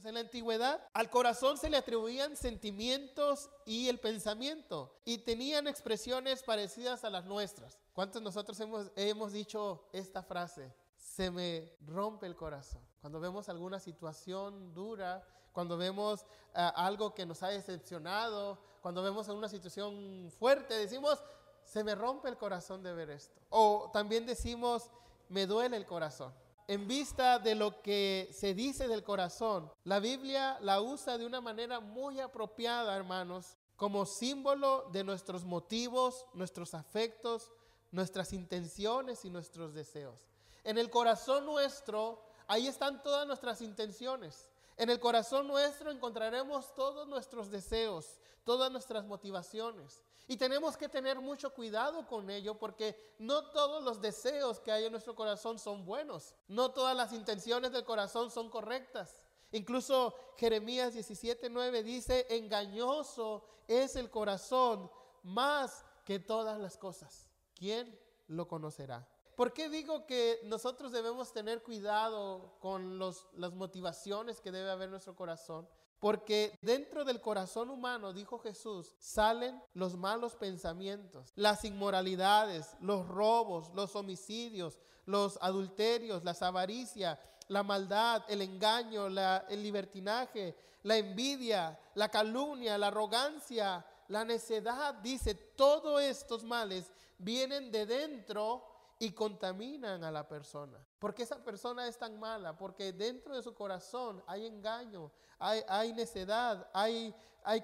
Pues en la antigüedad al corazón se le atribuían sentimientos y el pensamiento y tenían expresiones parecidas a las nuestras. ¿Cuántos nosotros hemos, hemos dicho esta frase? Se me rompe el corazón. Cuando vemos alguna situación dura, cuando vemos ah, algo que nos ha decepcionado, cuando vemos una situación fuerte, decimos, se me rompe el corazón de ver esto. O también decimos, me duele el corazón en vista de lo que se dice del corazón, la Biblia la usa de una manera muy apropiada, hermanos, como símbolo de nuestros motivos, nuestros afectos, nuestras intenciones y nuestros deseos. En el corazón nuestro, ahí están todas nuestras intenciones. En el corazón nuestro encontraremos todos nuestros deseos, todas nuestras motivaciones. Y tenemos que tener mucho cuidado con ello porque no todos los deseos que hay en nuestro corazón son buenos. No todas las intenciones del corazón son correctas. Incluso Jeremías 17:9 dice, engañoso es el corazón más que todas las cosas. ¿Quién lo conocerá? ¿Por qué digo que nosotros debemos tener cuidado con las motivaciones que debe haber en nuestro corazón? Porque dentro del corazón humano, dijo Jesús, salen los malos pensamientos, las inmoralidades, los robos, los homicidios, los adulterios, la avaricia, la maldad, el engaño, el libertinaje, la envidia, la calumnia, la arrogancia, la necedad. Dice, todos estos males vienen de dentro y contaminan a la persona. Porque esa persona es tan mala, porque dentro de su corazón hay engaño, hay, hay necedad, hay,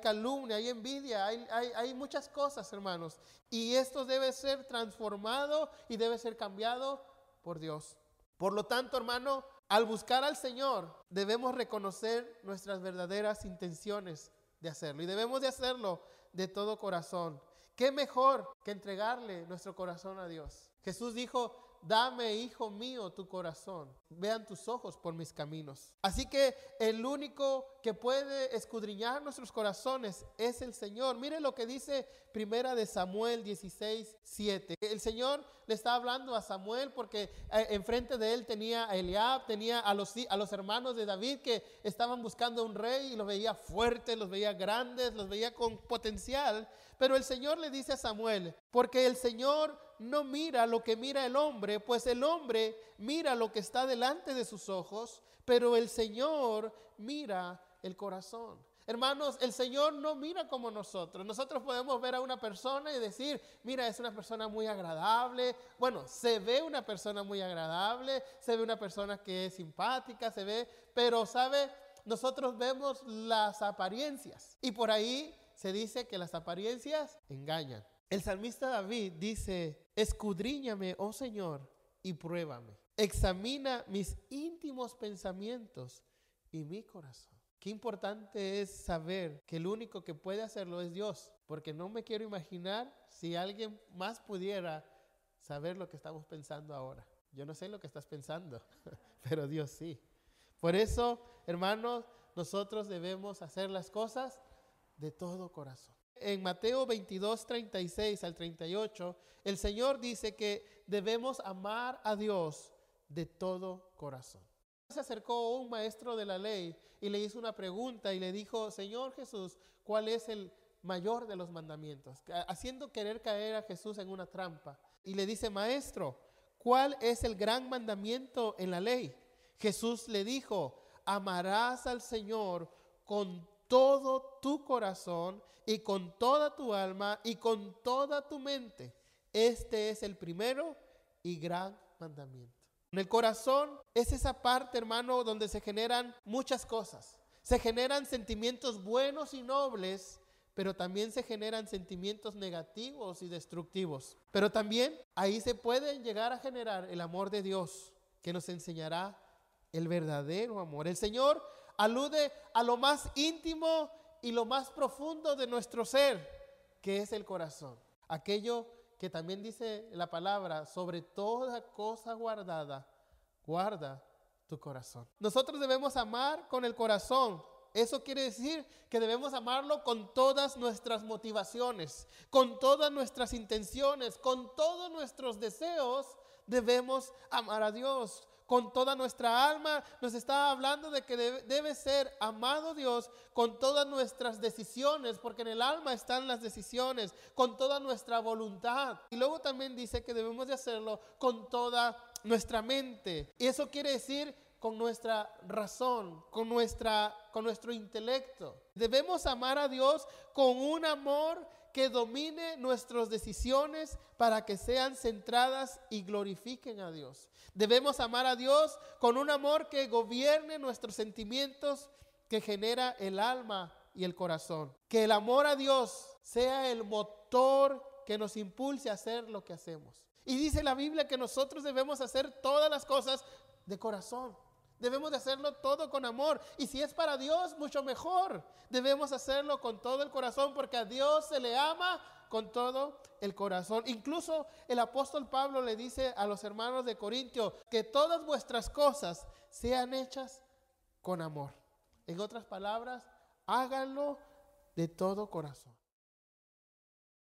calumnia, hay envidia, hay, hay, hay muchas cosas, hermanos. Y esto debe ser transformado y debe ser cambiado por Dios. Por lo tanto, hermano, al buscar al Señor, debemos reconocer nuestras verdaderas intenciones de hacerlo. Y debemos de hacerlo de todo corazón. ¿Qué mejor que entregarle nuestro corazón a Dios? Jesús dijo, dame, hijo mío, tu corazón. Vean tus ojos por mis caminos. Así que el único que puede escudriñar nuestros corazones es el Señor. Mire lo que dice Primera de Samuel 16, 7. El Señor le está hablando a Samuel porque eh, enfrente de él tenía a Eliab, tenía a los, a los hermanos de David que estaban buscando un rey y los veía fuertes, los veía grandes, los veía con potencial. Pero el Señor le dice a Samuel, porque el Señor no mira lo que mira el hombre, pues el hombre mira lo que está delante de sus ojos, pero el Señor mira el corazón. Hermanos, el Señor no mira como nosotros. Nosotros podemos ver a una persona y decir, mira, es una persona muy agradable. Bueno, se ve una persona muy agradable, se ve una persona que es simpática, se ve, pero sabe, nosotros vemos las apariencias. Y por ahí se dice que las apariencias engañan. El salmista David dice, escudriñame, oh Señor, y pruébame. Examina mis íntimos pensamientos y mi corazón. Qué importante es saber que el único que puede hacerlo es Dios, porque no me quiero imaginar si alguien más pudiera saber lo que estamos pensando ahora. Yo no sé lo que estás pensando, pero Dios sí. Por eso, hermanos, nosotros debemos hacer las cosas de todo corazón. En Mateo 22, 36 al 38, el Señor dice que debemos amar a Dios de todo corazón. Se acercó un maestro de la ley y le hizo una pregunta y le dijo, Señor Jesús, ¿cuál es el mayor de los mandamientos? Haciendo querer caer a Jesús en una trampa. Y le dice, Maestro, ¿cuál es el gran mandamiento en la ley? Jesús le dijo, amarás al Señor con todo tu corazón y con toda tu alma y con toda tu mente. Este es el primero y gran mandamiento. En el corazón es esa parte, hermano, donde se generan muchas cosas. Se generan sentimientos buenos y nobles, pero también se generan sentimientos negativos y destructivos. Pero también ahí se puede llegar a generar el amor de Dios, que nos enseñará el verdadero amor. El Señor alude a lo más íntimo y lo más profundo de nuestro ser, que es el corazón. Aquello que también dice la palabra, sobre toda cosa guardada, guarda tu corazón. Nosotros debemos amar con el corazón. Eso quiere decir que debemos amarlo con todas nuestras motivaciones, con todas nuestras intenciones, con todos nuestros deseos. Debemos amar a Dios con toda nuestra alma. Nos está hablando de que debe, ser amado Dios con todas nuestras decisiones, porque en el alma están las decisiones, con toda nuestra voluntad. Y luego también dice que debemos de hacerlo con toda nuestra mente. Y eso quiere decir con nuestra razón, con, nuestra, con nuestro intelecto. Debemos amar a Dios con un amor que domine nuestras decisiones para que sean centradas y glorifiquen a Dios. Debemos amar a Dios con un amor que gobierne nuestros sentimientos, que genera el alma y el corazón. Que el amor a Dios sea el motor que nos impulse a hacer lo que hacemos. Y dice la Biblia que nosotros debemos hacer todas las cosas de corazón. Debemos de hacerlo todo con amor. Y si es para Dios, mucho mejor. Debemos hacerlo con todo el corazón porque a Dios se le ama con todo el corazón. Incluso el apóstol Pablo le dice a los hermanos de Corintio que todas vuestras cosas sean hechas con amor. En otras palabras, háganlo de todo corazón.